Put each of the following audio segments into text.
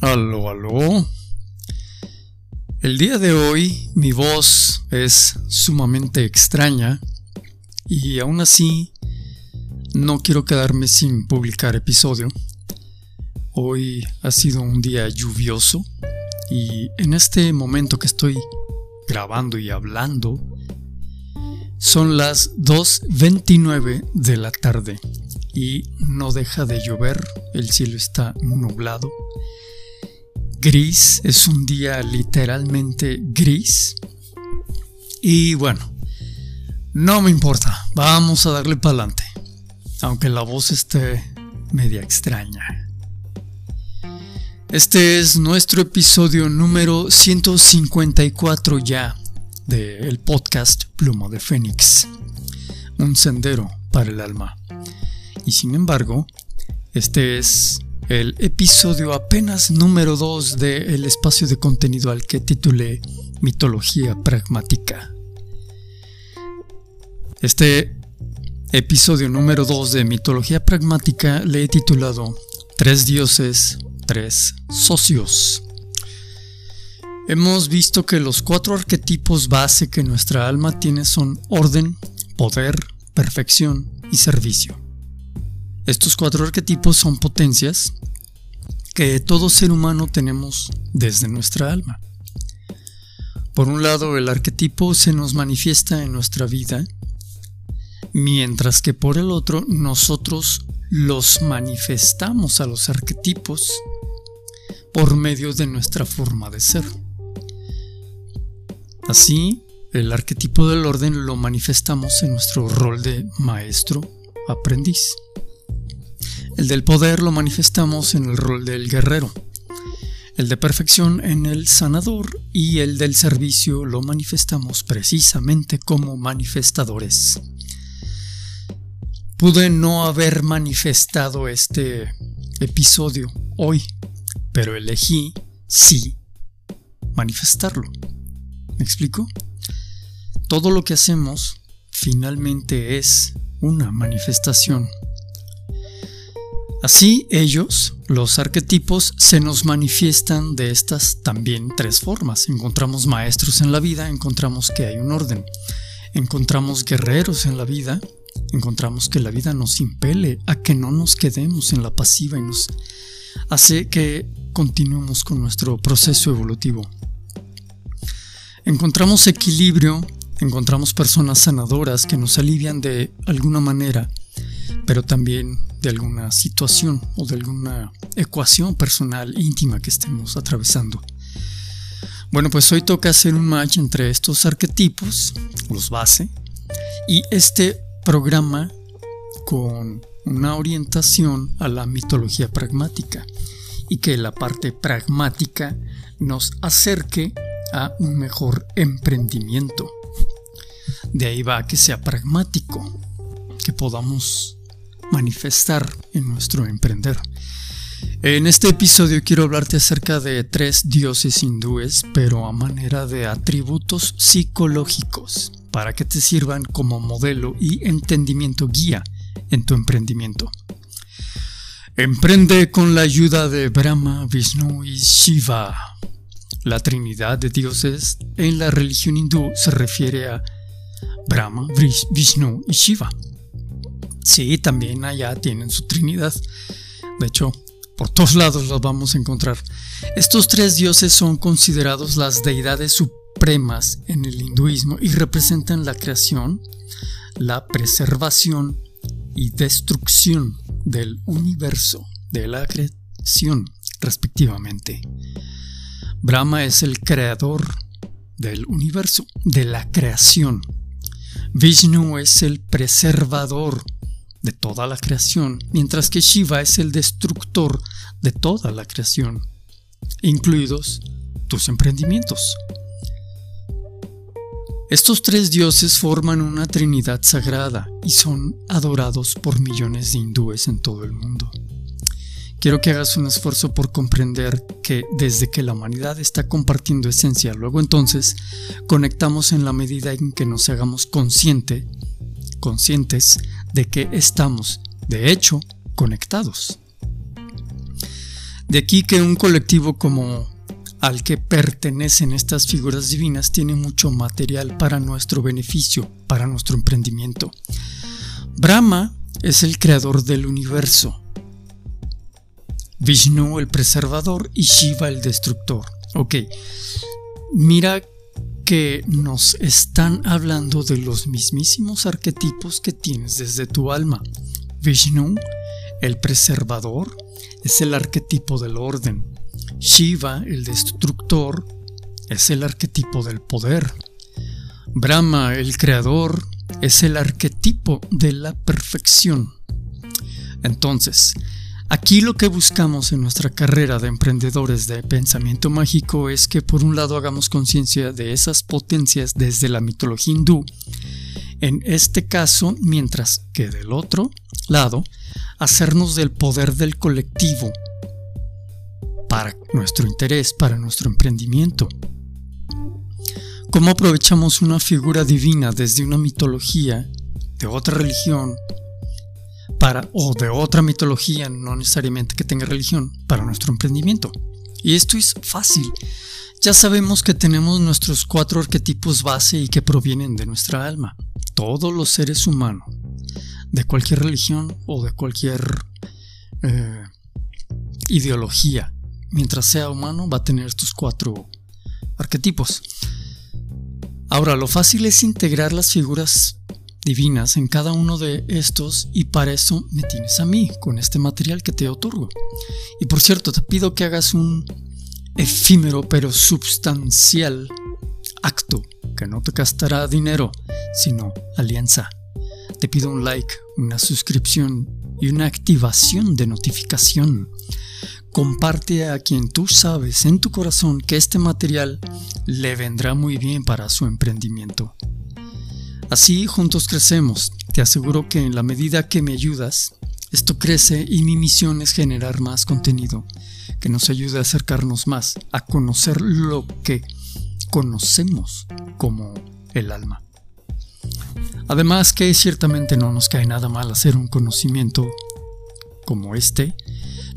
Aló, aló. El día de hoy mi voz es sumamente extraña y aún así no quiero quedarme sin publicar episodio. Hoy ha sido un día lluvioso y en este momento que estoy grabando y hablando son las 2.29 de la tarde y no deja de llover, el cielo está nublado gris, es un día literalmente gris. Y bueno, no me importa, vamos a darle para adelante, aunque la voz esté media extraña. Este es nuestro episodio número 154 ya del podcast Pluma de Fénix, un sendero para el alma. Y sin embargo, este es el episodio apenas número 2 del espacio de contenido al que titulé Mitología Pragmática. Este episodio número 2 de Mitología Pragmática le he titulado Tres dioses, tres socios. Hemos visto que los cuatro arquetipos base que nuestra alma tiene son orden, poder, perfección y servicio. Estos cuatro arquetipos son potencias que todo ser humano tenemos desde nuestra alma. Por un lado, el arquetipo se nos manifiesta en nuestra vida, mientras que por el otro, nosotros los manifestamos a los arquetipos por medio de nuestra forma de ser. Así, el arquetipo del orden lo manifestamos en nuestro rol de maestro aprendiz. El del poder lo manifestamos en el rol del guerrero. El de perfección en el sanador y el del servicio lo manifestamos precisamente como manifestadores. Pude no haber manifestado este episodio hoy, pero elegí sí manifestarlo. ¿Me explico? Todo lo que hacemos finalmente es una manifestación Así ellos, los arquetipos, se nos manifiestan de estas también tres formas. Encontramos maestros en la vida, encontramos que hay un orden. Encontramos guerreros en la vida, encontramos que la vida nos impele a que no nos quedemos en la pasiva y nos hace que continuemos con nuestro proceso evolutivo. Encontramos equilibrio, encontramos personas sanadoras que nos alivian de alguna manera, pero también de alguna situación o de alguna ecuación personal íntima que estemos atravesando. Bueno, pues hoy toca hacer un match entre estos arquetipos, los base, y este programa con una orientación a la mitología pragmática y que la parte pragmática nos acerque a un mejor emprendimiento. De ahí va que sea pragmático, que podamos manifestar en nuestro emprender. En este episodio quiero hablarte acerca de tres dioses hindúes, pero a manera de atributos psicológicos, para que te sirvan como modelo y entendimiento guía en tu emprendimiento. Emprende con la ayuda de Brahma, Vishnu y Shiva. La trinidad de dioses en la religión hindú se refiere a Brahma, Vishnu y Shiva. Sí, también allá tienen su Trinidad. De hecho, por todos lados los vamos a encontrar. Estos tres dioses son considerados las deidades supremas en el hinduismo y representan la creación, la preservación y destrucción del universo, de la creación, respectivamente. Brahma es el creador del universo, de la creación. Vishnu es el preservador de toda la creación, mientras que Shiva es el destructor de toda la creación, incluidos tus emprendimientos. Estos tres dioses forman una trinidad sagrada y son adorados por millones de hindúes en todo el mundo. Quiero que hagas un esfuerzo por comprender que desde que la humanidad está compartiendo esencia, luego entonces conectamos en la medida en que nos hagamos consciente, conscientes de que estamos, de hecho, conectados. De aquí que un colectivo como al que pertenecen estas figuras divinas tiene mucho material para nuestro beneficio, para nuestro emprendimiento. Brahma es el creador del universo, Vishnu el preservador y Shiva el destructor. Ok, mira que nos están hablando de los mismísimos arquetipos que tienes desde tu alma. Vishnu, el preservador, es el arquetipo del orden. Shiva, el destructor, es el arquetipo del poder. Brahma, el creador, es el arquetipo de la perfección. Entonces, aquí lo que buscamos en nuestra carrera de emprendedores de pensamiento mágico es que por un lado hagamos conciencia de esas potencias desde la mitología hindú, en este caso, mientras que del otro lado, hacernos del poder del colectivo para nuestro interés, para nuestro emprendimiento. ¿Cómo aprovechamos una figura divina desde una mitología de otra religión para o de otra mitología, no necesariamente que tenga religión, para nuestro emprendimiento? Y esto es fácil. Ya sabemos que tenemos nuestros cuatro arquetipos base y que provienen de nuestra alma. Todos los seres humanos, de cualquier religión o de cualquier eh, ideología, mientras sea humano, va a tener estos cuatro arquetipos. Ahora, lo fácil es integrar las figuras divinas en cada uno de estos y para eso me tienes a mí con este material que te otorgo. Y por cierto, te pido que hagas un efímero pero sustancial acto que no te gastará dinero, sino alianza. Te pido un like, una suscripción y una activación de notificación. Comparte a quien tú sabes en tu corazón que este material le vendrá muy bien para su emprendimiento. Así juntos crecemos. Te aseguro que en la medida que me ayudas, esto crece y mi misión es generar más contenido que nos ayude a acercarnos más a conocer lo que conocemos como el alma. Además que ciertamente no nos cae nada mal hacer un conocimiento como este,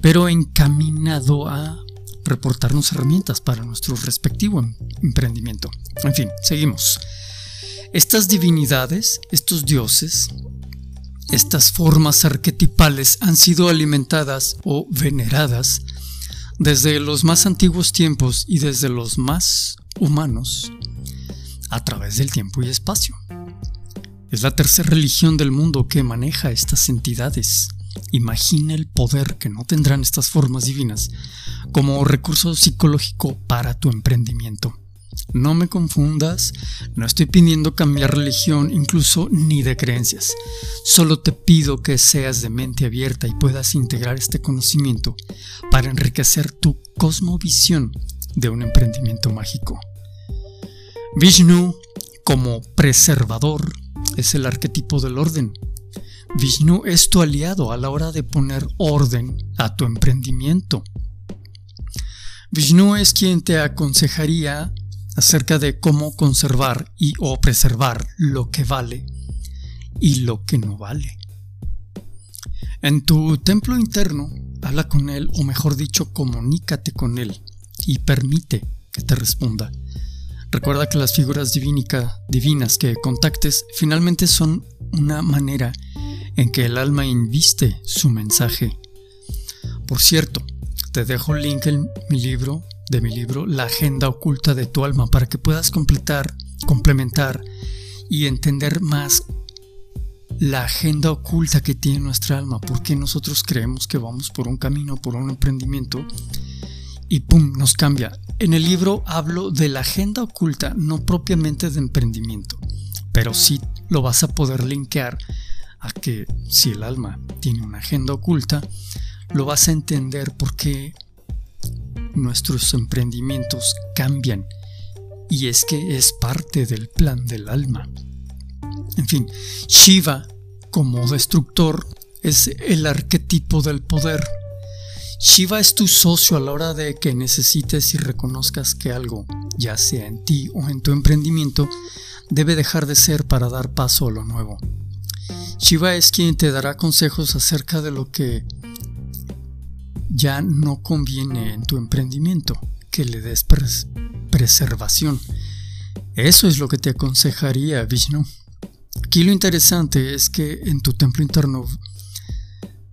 pero encaminado a reportarnos herramientas para nuestro respectivo emprendimiento. En fin, seguimos. Estas divinidades, estos dioses, estas formas arquetipales han sido alimentadas o veneradas desde los más antiguos tiempos y desde los más humanos a través del tiempo y espacio. Es la tercera religión del mundo que maneja estas entidades. Imagina el poder que no tendrán estas formas divinas como recurso psicológico para tu emprendimiento. No me confundas, no estoy pidiendo cambiar religión incluso ni de creencias. Solo te pido que seas de mente abierta y puedas integrar este conocimiento para enriquecer tu cosmovisión de un emprendimiento mágico. Vishnu, como preservador, es el arquetipo del orden. Vishnu es tu aliado a la hora de poner orden a tu emprendimiento. Vishnu es quien te aconsejaría acerca de cómo conservar y o preservar lo que vale y lo que no vale. En tu templo interno, habla con él, o mejor dicho, comunícate con él y permite que te responda. Recuerda que las figuras divinas que contactes finalmente son una manera en que el alma inviste su mensaje. Por cierto, te dejo el link en mi libro, de mi libro, La Agenda Oculta de tu Alma, para que puedas completar, complementar y entender más la agenda oculta que tiene nuestra alma, porque nosotros creemos que vamos por un camino, por un emprendimiento, y ¡pum! nos cambia. En el libro hablo de la agenda oculta, no propiamente de emprendimiento, pero sí lo vas a poder linkear a que si el alma tiene una agenda oculta, lo vas a entender porque nuestros emprendimientos cambian y es que es parte del plan del alma. En fin, Shiva como destructor es el arquetipo del poder Shiva es tu socio a la hora de que necesites y reconozcas que algo, ya sea en ti o en tu emprendimiento, debe dejar de ser para dar paso a lo nuevo. Shiva es quien te dará consejos acerca de lo que ya no conviene en tu emprendimiento que le des preservación. Eso es lo que te aconsejaría Vishnu. Aquí lo interesante es que en tu templo interno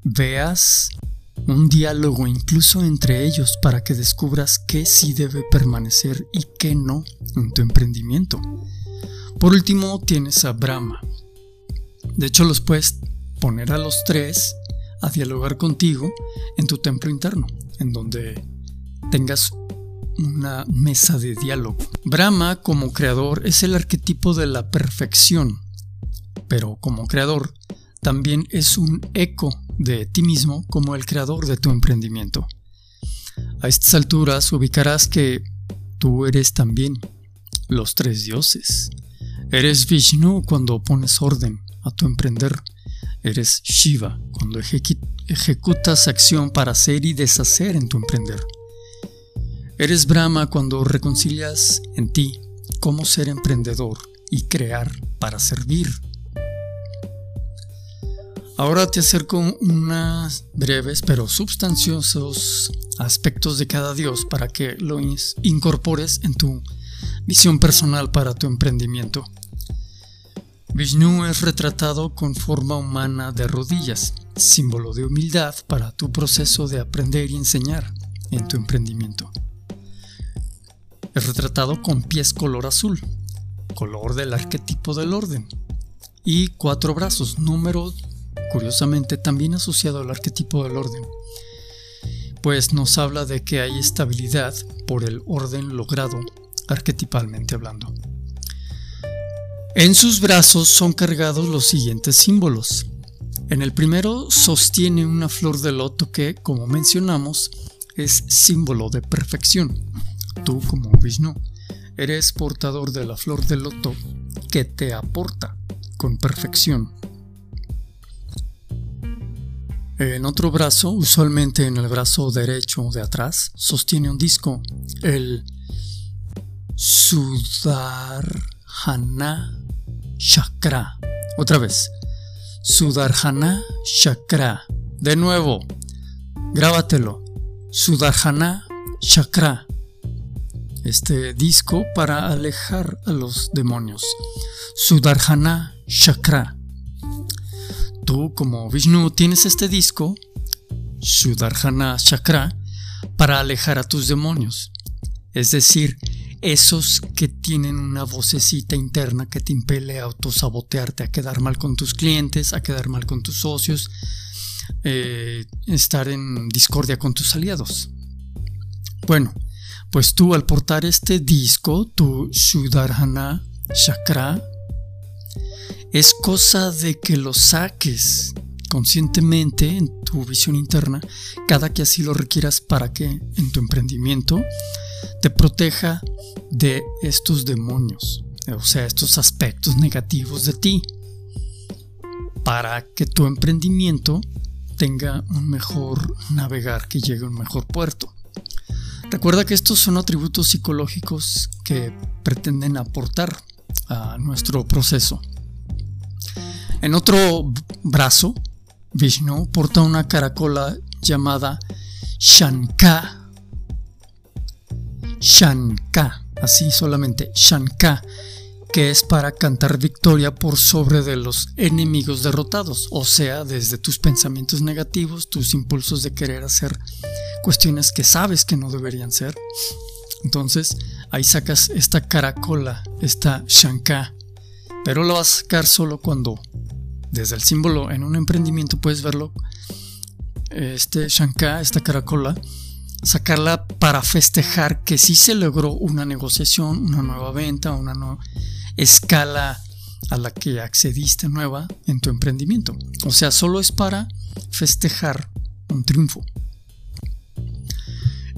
veas un diálogo incluso entre ellos para que descubras qué sí debe permanecer y qué no en tu emprendimiento. Por último tienes a Brahma. De hecho los puedes poner a los tres a dialogar contigo en tu templo interno, en donde tengas una mesa de diálogo. Brahma como creador es el arquetipo de la perfección, pero como creador también es un eco de ti mismo como el creador de tu emprendimiento. A estas alturas ubicarás que tú eres también los tres dioses. Eres Vishnu cuando pones orden a tu emprender. Eres Shiva cuando ejecutas acción para hacer y deshacer en tu emprender. Eres Brahma cuando reconcilias en ti cómo ser emprendedor y crear para servir. Ahora te acerco unas breves pero sustanciosos aspectos de cada dios para que lo incorpores en tu visión personal para tu emprendimiento. Vishnu es retratado con forma humana de rodillas, símbolo de humildad para tu proceso de aprender y enseñar en tu emprendimiento. Es retratado con pies color azul, color del arquetipo del orden, y cuatro brazos, número curiosamente también asociado al arquetipo del orden, pues nos habla de que hay estabilidad por el orden logrado arquetipalmente hablando. En sus brazos son cargados los siguientes símbolos. En el primero sostiene una flor de loto que, como mencionamos, es símbolo de perfección tú como Vishnu eres portador de la flor de loto que te aporta con perfección. En otro brazo, usualmente en el brazo derecho de atrás, sostiene un disco, el Sudarjana Chakra. Otra vez, Sudarjana Chakra. De nuevo, grábatelo. Sudarjana Chakra este disco para alejar a los demonios. Sudarjana Chakra. Tú como Vishnu tienes este disco, Sudarjana Chakra, para alejar a tus demonios. Es decir, esos que tienen una vocecita interna que te impele a autosabotearte, a quedar mal con tus clientes, a quedar mal con tus socios, eh, estar en discordia con tus aliados. Bueno, pues tú al portar este disco, tu Shudarhana Chakra, es cosa de que lo saques conscientemente en tu visión interna cada que así lo requieras para que en tu emprendimiento te proteja de estos demonios, o sea, estos aspectos negativos de ti, para que tu emprendimiento tenga un mejor navegar, que llegue a un mejor puerto. Recuerda que estos son atributos psicológicos que pretenden aportar a nuestro proceso. En otro brazo, Vishnu porta una caracola llamada Shanka. Shanka, así solamente, Shanka, que es para cantar victoria por sobre de los enemigos derrotados, o sea, desde tus pensamientos negativos, tus impulsos de querer hacer cuestiones que sabes que no deberían ser. Entonces ahí sacas esta caracola, esta shanka, pero lo vas a sacar solo cuando desde el símbolo en un emprendimiento puedes verlo, este shanka, esta caracola, sacarla para festejar que sí se logró una negociación, una nueva venta, una nueva escala a la que accediste nueva en tu emprendimiento. O sea, solo es para festejar un triunfo.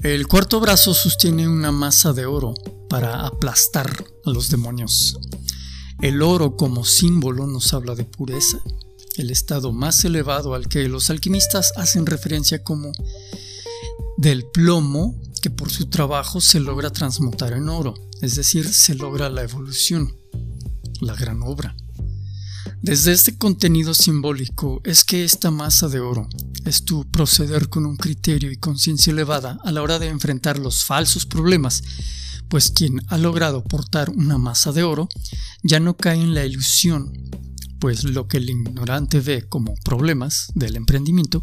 El cuarto brazo sostiene una masa de oro para aplastar a los demonios. El oro como símbolo nos habla de pureza, el estado más elevado al que los alquimistas hacen referencia como del plomo que por su trabajo se logra transmutar en oro, es decir, se logra la evolución, la gran obra. Desde este contenido simbólico es que esta masa de oro es tu proceder con un criterio y conciencia elevada a la hora de enfrentar los falsos problemas, pues quien ha logrado portar una masa de oro ya no cae en la ilusión, pues lo que el ignorante ve como problemas del emprendimiento,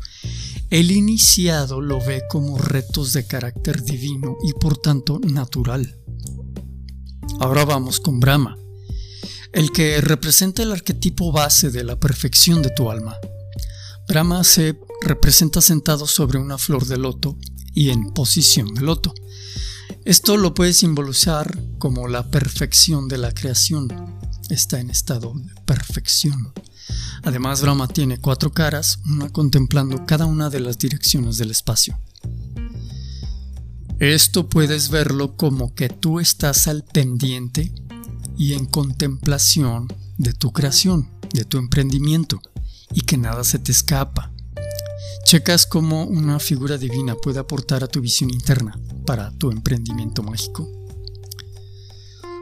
el iniciado lo ve como retos de carácter divino y por tanto natural. Ahora vamos con Brahma el que representa el arquetipo base de la perfección de tu alma. Brahma se representa sentado sobre una flor de loto y en posición de loto. Esto lo puedes simbolizar como la perfección de la creación. Está en estado de perfección. Además, Brahma tiene cuatro caras, una contemplando cada una de las direcciones del espacio. Esto puedes verlo como que tú estás al pendiente y en contemplación de tu creación, de tu emprendimiento, y que nada se te escapa. Checas cómo una figura divina puede aportar a tu visión interna para tu emprendimiento mágico.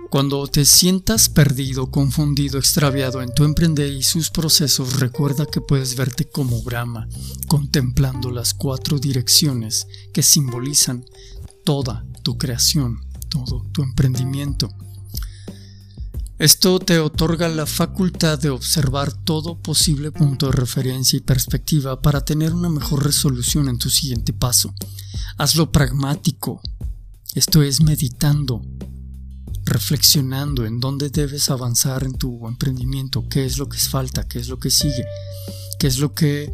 Cuando te sientas perdido, confundido, extraviado en tu emprender y sus procesos, recuerda que puedes verte como Brahma, contemplando las cuatro direcciones que simbolizan toda tu creación, todo tu emprendimiento. Esto te otorga la facultad de observar todo posible punto de referencia y perspectiva para tener una mejor resolución en tu siguiente paso. Hazlo pragmático. Esto es meditando, reflexionando en dónde debes avanzar en tu emprendimiento, qué es lo que falta, qué es lo que sigue, qué es lo que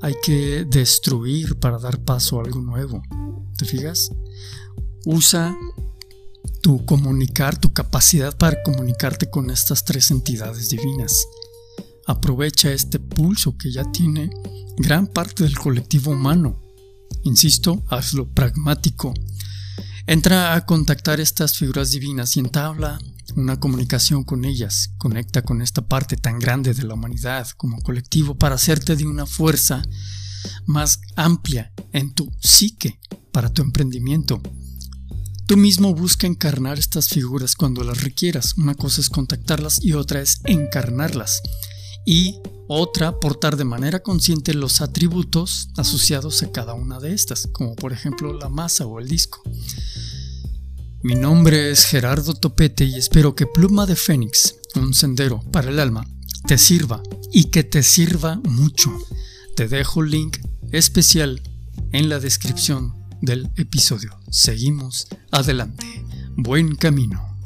hay que destruir para dar paso a algo nuevo. ¿Te fijas? Usa tu comunicar, tu capacidad para comunicarte con estas tres entidades divinas. Aprovecha este pulso que ya tiene gran parte del colectivo humano. Insisto, hazlo pragmático. Entra a contactar estas figuras divinas y entabla una comunicación con ellas. Conecta con esta parte tan grande de la humanidad como colectivo para hacerte de una fuerza más amplia en tu psique para tu emprendimiento Tú mismo busca encarnar estas figuras cuando las requieras. Una cosa es contactarlas y otra es encarnarlas. Y otra, portar de manera consciente los atributos asociados a cada una de estas, como por ejemplo la masa o el disco. Mi nombre es Gerardo Topete y espero que Pluma de Fénix, un sendero para el alma, te sirva y que te sirva mucho. Te dejo link especial en la descripción del episodio. Seguimos adelante. Buen camino.